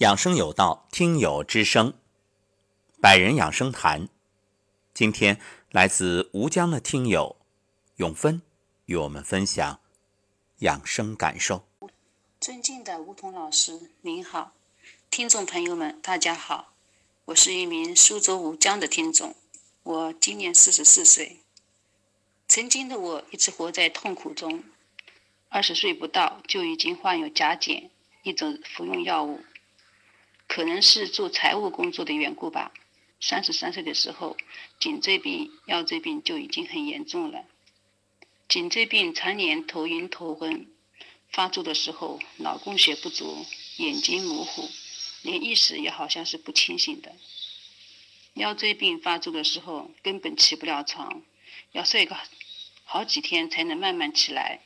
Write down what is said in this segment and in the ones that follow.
养生有道，听友之声，百人养生谈。今天来自吴江的听友永芬与我们分享养生感受。尊敬的吴桐老师，您好，听众朋友们，大家好，我是一名苏州吴江的听众，我今年四十四岁。曾经的我一直活在痛苦中，二十岁不到就已经患有甲减，一种服用药物。可能是做财务工作的缘故吧。三十三岁的时候，颈椎病、腰椎病就已经很严重了。颈椎病常年头晕头昏，发作的时候脑供血不足，眼睛模糊，连意识也好像是不清醒的。腰椎病发作的时候根本起不了床，要睡个好几天才能慢慢起来。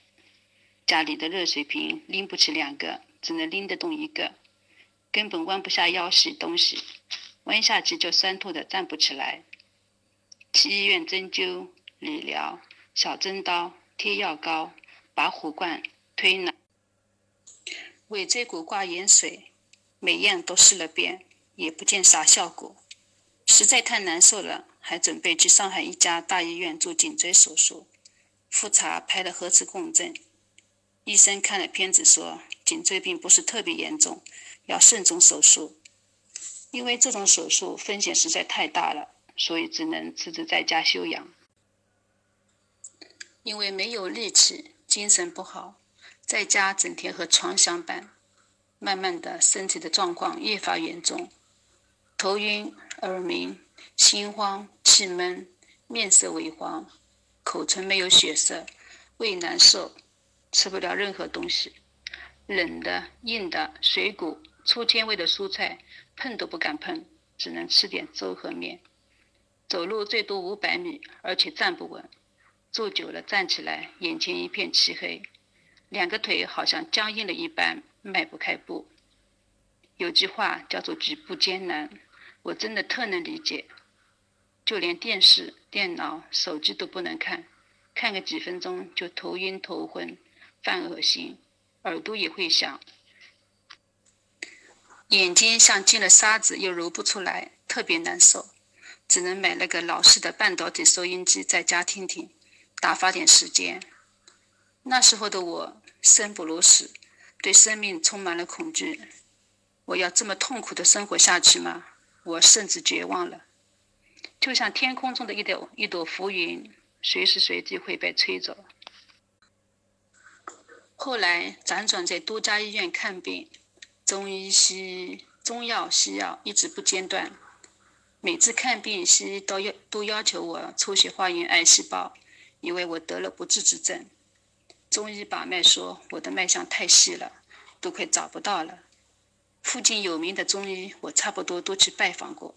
家里的热水瓶拎不起两个，只能拎得动一个。根本弯不下腰洗东西，弯下去就酸痛的站不起来。去医院针灸、理疗、小针刀、贴药膏、拔火罐、推拿、尾椎骨挂盐水，每样都试了遍，也不见啥效果。实在太难受了，还准备去上海一家大医院做颈椎手术。复查拍了核磁共振，医生看了片子说，颈椎病不是特别严重。要慎重手术，因为这种手术风险实在太大了，所以只能辞职在家休养。因为没有力气，精神不好，在家整天和床相伴，慢慢的身体的状况越发严重，头晕、耳鸣、心慌、气闷、面色萎黄、口唇没有血色、胃难受，吃不了任何东西，冷的、硬的、水果。粗纤维的蔬菜碰都不敢碰，只能吃点粥和面。走路最多五百米，而且站不稳。坐久了站起来，眼前一片漆黑，两个腿好像僵硬了一般，迈不开步。有句话叫做“举步艰难”，我真的特能理解。就连电视、电脑、手机都不能看，看个几分钟就头晕头昏，犯恶心，耳朵也会响。眼睛像进了沙子，又揉不出来，特别难受，只能买了个老式的半导体收音机在家听听，打发点时间。那时候的我生不如死，对生命充满了恐惧。我要这么痛苦的生活下去吗？我甚至绝望了，就像天空中的一朵一朵浮云，随时随地会被吹走。后来辗转在多家医院看病。中医、西医、中药、西药一直不间断。每次看病，西医都要都要求我抽血化验癌细胞，以为我得了不治之症。中医把脉说我的脉象太细了，都快找不到了。附近有名的中医，我差不多都去拜访过。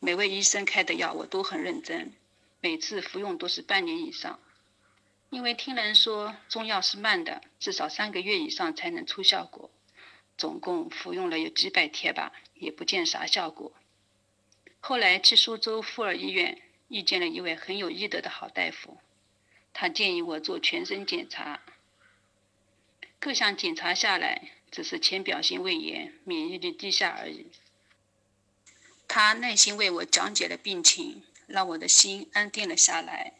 每位医生开的药我都很认真，每次服用都是半年以上。因为听人说中药是慢的，至少三个月以上才能出效果。总共服用了有几百天吧，也不见啥效果。后来去苏州妇儿医院，遇见了一位很有医德的好大夫，他建议我做全身检查。各项检查下来，只是浅表性胃炎，免疫力低下而已。他耐心为我讲解了病情，让我的心安定了下来。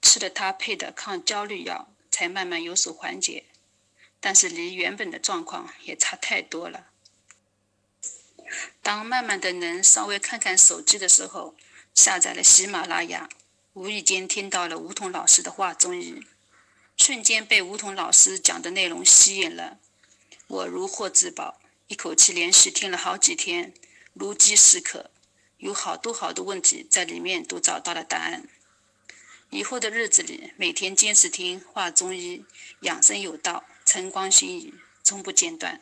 吃了他配的抗焦虑药，才慢慢有所缓解。但是离原本的状况也差太多了。当慢慢的能稍微看看手机的时候，下载了喜马拉雅，无意间听到了吴桐老师的话中医，瞬间被吴桐老师讲的内容吸引了，我如获至宝，一口气连续听了好几天，如饥似渴，有好多好多问题在里面都找到了答案。以后的日子里，每天坚持听话中医，养生有道。晨光新语，从不间断。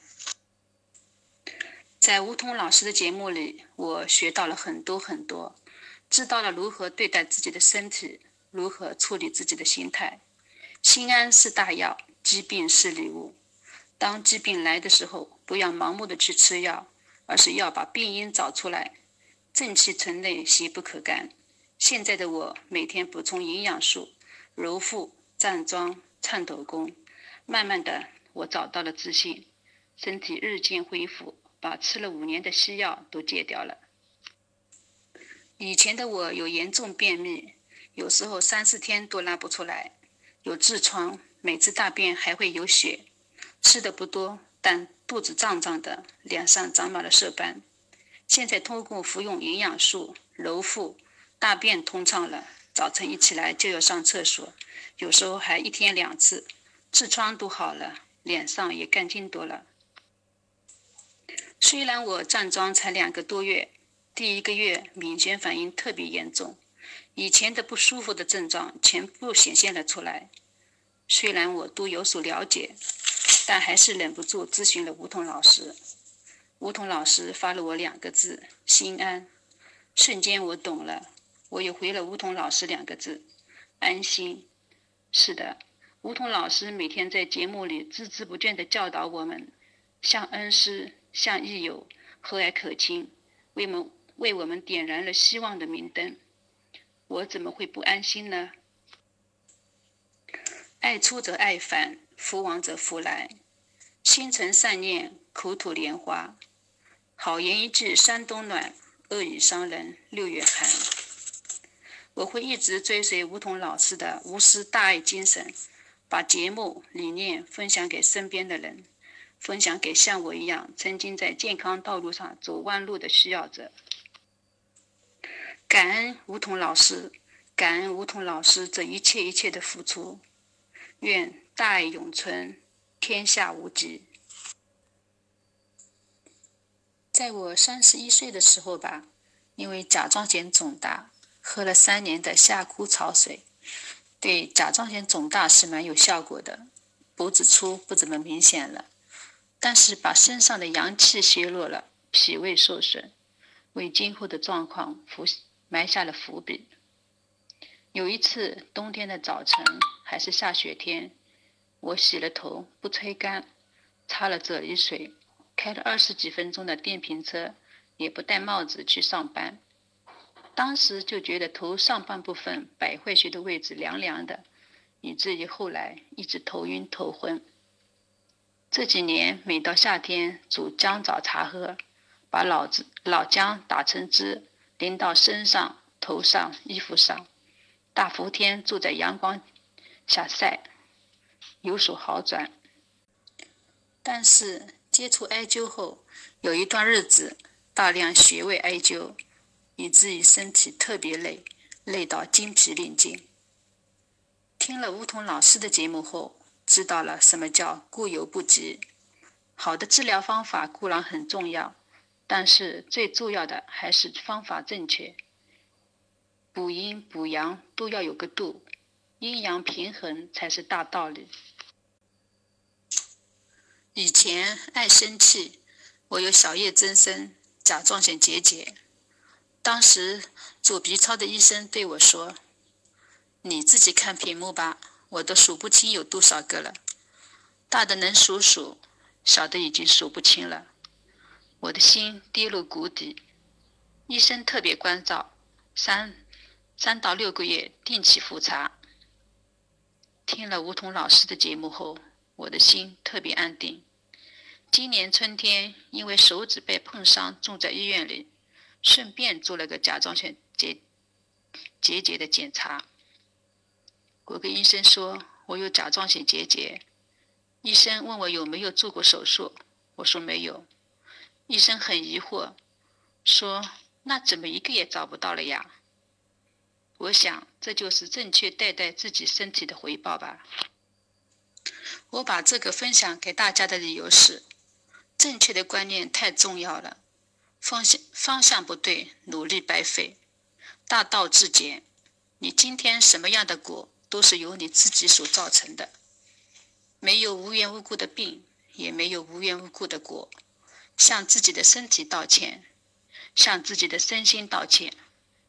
在吴桐老师的节目里，我学到了很多很多，知道了如何对待自己的身体，如何处理自己的心态。心安是大药，疾病是礼物。当疾病来的时候，不要盲目的去吃药，而是要把病因找出来。正气存内，邪不可干。现在的我，每天补充营养素，揉腹、站桩、颤抖功。慢慢的，我找到了自信，身体日渐恢复，把吃了五年的西药都戒掉了。以前的我有严重便秘，有时候三四天都拉不出来，有痔疮，每次大便还会有血。吃的不多，但肚子胀胀的，脸上长满了色斑。现在通过服用营养素揉腹，大便通畅了。早晨一起来就要上厕所，有时候还一天两次。痔疮都好了，脸上也干净多了。虽然我站桩才两个多月，第一个月敏眩反应特别严重，以前的不舒服的症状全部显现了出来。虽然我都有所了解，但还是忍不住咨询了吴桐老师。吴桐老师发了我两个字：心安。瞬间我懂了，我又回了吴桐老师两个字：安心。是的，吴桐老师每天在节目里孜孜不倦地教导我们，像恩师，像益友，和蔼可亲，为我们为我们点燃了希望的明灯。我怎么会不安心呢？爱出则爱返，福往则福来。心存善念，口吐莲花。好言一句山东暖，恶语伤人六月寒。我会一直追随梧桐老师的无私大爱精神，把节目理念分享给身边的人，分享给像我一样曾经在健康道路上走弯路的需要者。感恩梧桐老师，感恩梧桐老师这一切一切的付出。愿大爱永存，天下无疾。在我三十一岁的时候吧，因为甲状腺肿大，喝了三年的夏枯草水，对甲状腺肿大是蛮有效果的，脖子粗不怎么明显了，但是把身上的阳气削弱了，脾胃受损，为今后的状况伏埋下了伏笔。有一次冬天的早晨，还是下雪天，我洗了头不吹干，擦了啫喱水。开了二十几分钟的电瓶车，也不戴帽子去上班。当时就觉得头上半部分百会穴的位置凉凉的，以至于后来一直头晕头昏。这几年每到夏天煮姜枣茶喝，把老子老姜打成汁淋到身上、头上、衣服上，大伏天坐在阳光下晒，有所好转。但是。接触艾灸后，有一段日子大量穴位艾灸，以至于身体特别累，累到精疲力尽。听了梧桐老师的节目后，知道了什么叫过犹不及。好的治疗方法固然很重要，但是最重要的还是方法正确。补阴补阳都要有个度，阴阳平衡才是大道理。以前爱生气，我有小叶增生、甲状腺结节。当时做 B 超的医生对我说：“你自己看屏幕吧，我都数不清有多少个了，大的能数数，小的已经数不清了。”我的心跌入谷底。医生特别关照，三三到六个月定期复查。听了梧桐老师的节目后。我的心特别安定。今年春天，因为手指被碰伤，住在医院里，顺便做了个甲状腺结结节的检查。我跟医生说，我有甲状腺结节。医生问我有没有做过手术，我说没有。医生很疑惑，说：“那怎么一个也找不到了呀？”我想，这就是正确对待自己身体的回报吧。我把这个分享给大家的理由是：正确的观念太重要了，方向方向不对，努力白费。大道至简，你今天什么样的果，都是由你自己所造成的。没有无缘无故的病，也没有无缘无故的果。向自己的身体道歉，向自己的身心道歉，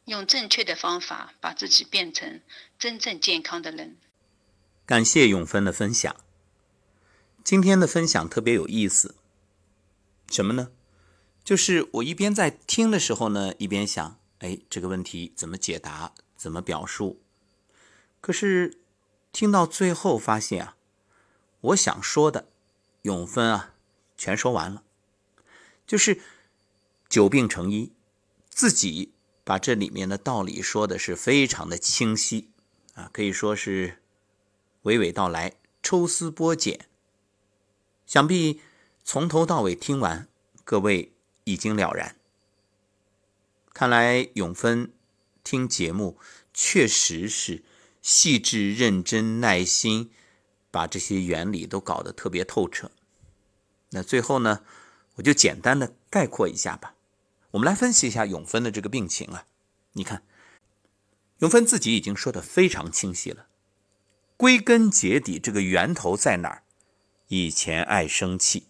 用正确的方法，把自己变成真正健康的人。感谢永芬的分享。今天的分享特别有意思，什么呢？就是我一边在听的时候呢，一边想，哎，这个问题怎么解答，怎么表述？可是听到最后发现啊，我想说的，永芬啊，全说完了。就是久病成医，自己把这里面的道理说的是非常的清晰啊，可以说是娓娓道来，抽丝剥茧。想必从头到尾听完，各位已经了然。看来永芬听节目确实是细致、认真、耐心，把这些原理都搞得特别透彻。那最后呢，我就简单的概括一下吧。我们来分析一下永芬的这个病情啊。你看，永芬自己已经说的非常清晰了。归根结底，这个源头在哪儿？以前爱生气，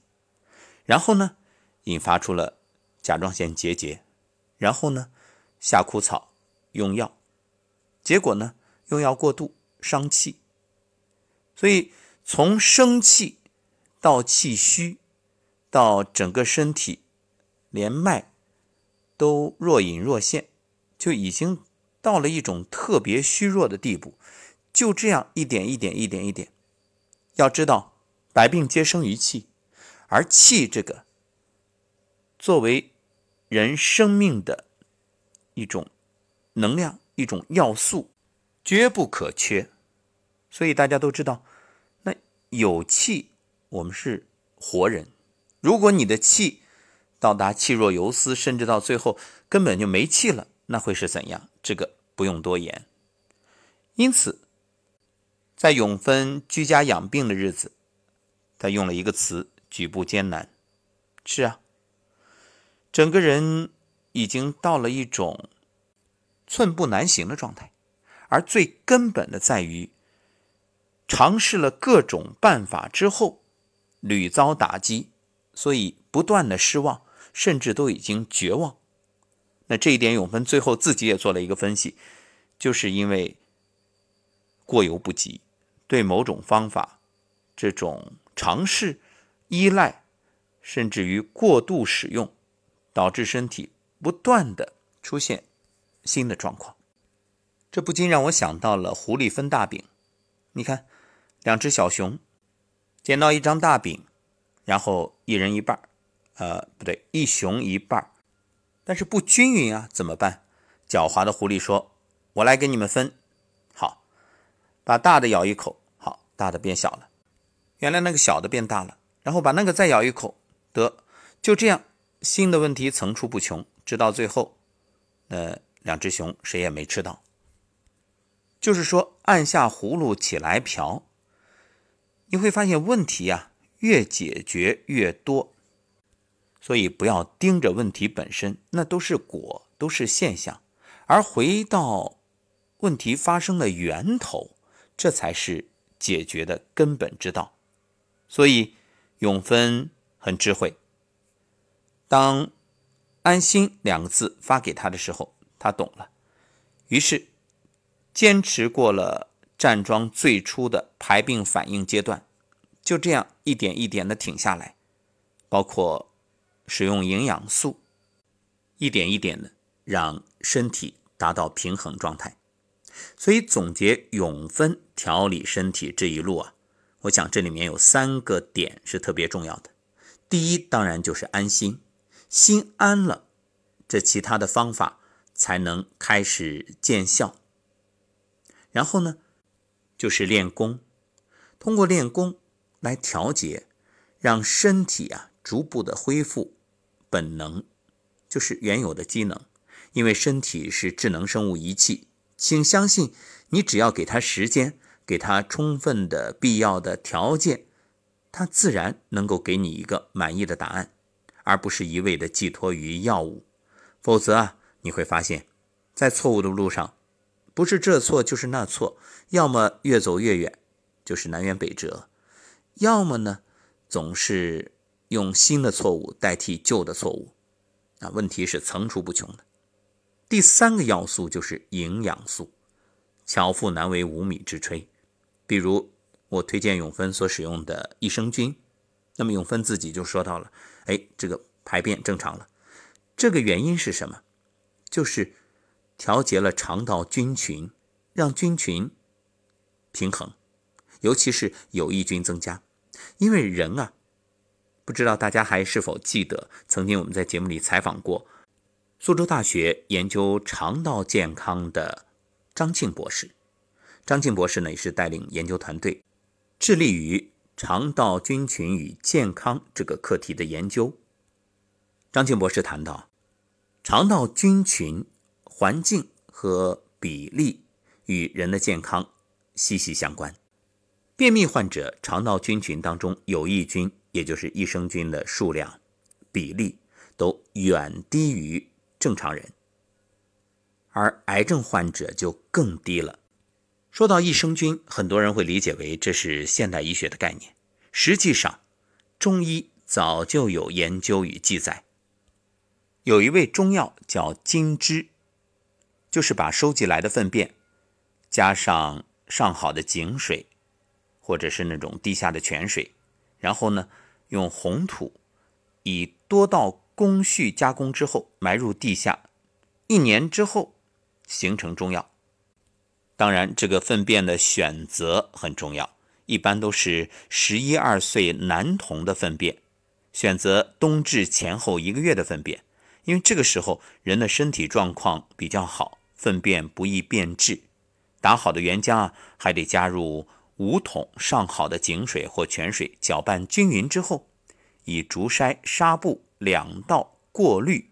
然后呢，引发出了甲状腺结节，然后呢，夏枯草用药，结果呢，用药过度伤气。所以从生气到气虚。到整个身体连脉都若隐若现，就已经到了一种特别虚弱的地步。就这样一点一点一点一点，要知道百病皆生于气，而气这个作为人生命的一种能量、一种要素，绝不可缺。所以大家都知道，那有气，我们是活人。如果你的气到达气若游丝，甚至到最后根本就没气了，那会是怎样？这个不用多言。因此，在永芬居家养病的日子，他用了一个词：举步艰难。是啊，整个人已经到了一种寸步难行的状态，而最根本的在于，尝试了各种办法之后，屡遭打击。所以不断的失望，甚至都已经绝望。那这一点，永芬最后自己也做了一个分析，就是因为过犹不及，对某种方法这种尝试、依赖，甚至于过度使用，导致身体不断的出现新的状况。这不禁让我想到了狐狸分大饼。你看，两只小熊捡到一张大饼。然后一人一半呃，不对，一熊一半但是不均匀啊，怎么办？狡猾的狐狸说：“我来给你们分。”好，把大的咬一口，好，大的变小了。原来那个小的变大了，然后把那个再咬一口，得，就这样，新的问题层出不穷，直到最后，那两只熊谁也没吃到。就是说，按下葫芦起来瓢，你会发现问题呀。越解决越多，所以不要盯着问题本身，那都是果，都是现象，而回到问题发生的源头，这才是解决的根本之道。所以永芬很智慧，当“安心”两个字发给他的时候，他懂了，于是坚持过了站桩最初的排病反应阶段。就这样一点一点的挺下来，包括使用营养素，一点一点的让身体达到平衡状态。所以总结永芬调理身体这一路啊，我想这里面有三个点是特别重要的。第一，当然就是安心，心安了，这其他的方法才能开始见效。然后呢，就是练功，通过练功。来调节，让身体啊逐步的恢复本能，就是原有的机能。因为身体是智能生物仪器，请相信，你只要给它时间，给它充分的必要的条件，它自然能够给你一个满意的答案，而不是一味的寄托于药物。否则啊，你会发现，在错误的路上，不是这错就是那错，要么越走越远，就是南辕北辙。要么呢，总是用新的错误代替旧的错误，啊，问题是层出不穷的。第三个要素就是营养素，巧妇难为无米之炊。比如我推荐永芬所使用的益生菌，那么永芬自己就说到了，哎，这个排便正常了，这个原因是什么？就是调节了肠道菌群，让菌群平衡。尤其是有益菌增加，因为人啊，不知道大家还是否记得，曾经我们在节目里采访过苏州大学研究肠道健康的张庆博士。张庆博士呢，也是带领研究团队，致力于肠道菌群与健康这个课题的研究。张庆博士谈到，肠道菌群环境和比例与人的健康息息相关。便秘患者肠道菌群当中有益菌，也就是益生菌的数量比例都远低于正常人，而癌症患者就更低了。说到益生菌，很多人会理解为这是现代医学的概念，实际上中医早就有研究与记载。有一味中药叫金枝，就是把收集来的粪便加上上好的井水。或者是那种地下的泉水，然后呢，用红土以多道工序加工之后埋入地下，一年之后形成中药。当然，这个粪便的选择很重要，一般都是十一二岁男童的粪便，选择冬至前后一个月的粪便，因为这个时候人的身体状况比较好，粪便不易变质。打好的原浆啊，还得加入。五桶上好的井水或泉水，搅拌均匀之后，以竹筛、纱布两道过滤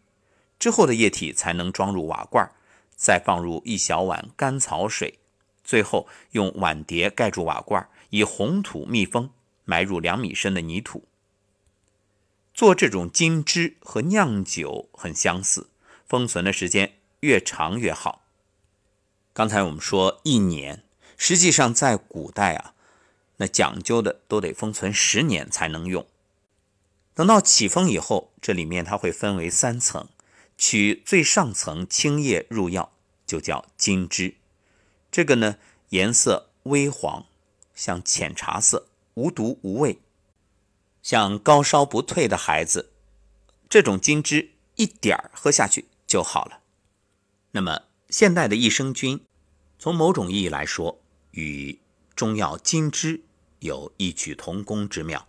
之后的液体才能装入瓦罐，再放入一小碗甘草水，最后用碗碟盖住瓦罐，以红土密封，埋入两米深的泥土。做这种金汁和酿酒很相似，封存的时间越长越好。刚才我们说一年。实际上，在古代啊，那讲究的都得封存十年才能用。等到起封以后，这里面它会分为三层，取最上层青叶入药，就叫金枝。这个呢，颜色微黄，像浅茶色，无毒无味。像高烧不退的孩子，这种金汁一点儿喝下去就好了。那么，现代的益生菌，从某种意义来说，与中药金汁有异曲同工之妙。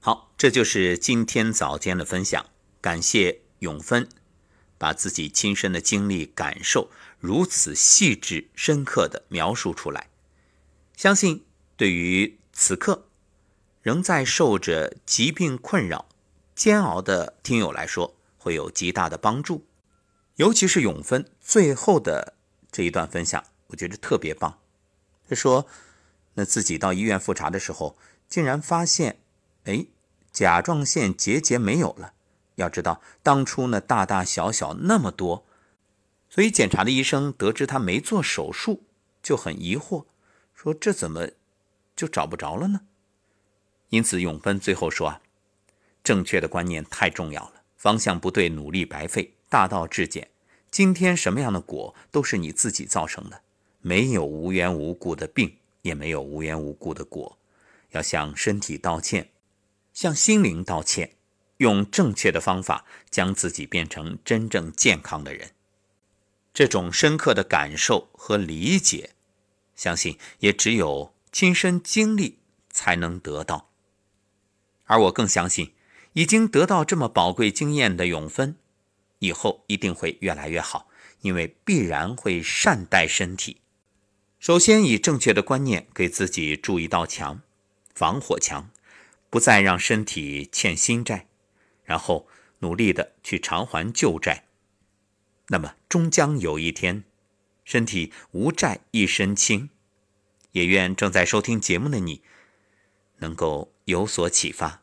好，这就是今天早间的分享。感谢永芬把自己亲身的经历感受如此细致深刻的描述出来，相信对于此刻仍在受着疾病困扰煎熬的听友来说，会有极大的帮助。尤其是永芬最后的这一段分享，我觉得特别棒。他说：“那自己到医院复查的时候，竟然发现，哎，甲状腺结节没有了。要知道，当初呢大大小小那么多，所以检查的医生得知他没做手术，就很疑惑，说这怎么就找不着了呢？因此，永芬最后说啊，正确的观念太重要了，方向不对，努力白费。大道至简，今天什么样的果，都是你自己造成的。”没有无缘无故的病，也没有无缘无故的果。要向身体道歉，向心灵道歉，用正确的方法将自己变成真正健康的人。这种深刻的感受和理解，相信也只有亲身经历才能得到。而我更相信，已经得到这么宝贵经验的永芬，以后一定会越来越好，因为必然会善待身体。首先，以正确的观念给自己筑一道墙，防火墙，不再让身体欠新债，然后努力的去偿还旧债。那么，终将有一天，身体无债一身轻。也愿正在收听节目的你，能够有所启发。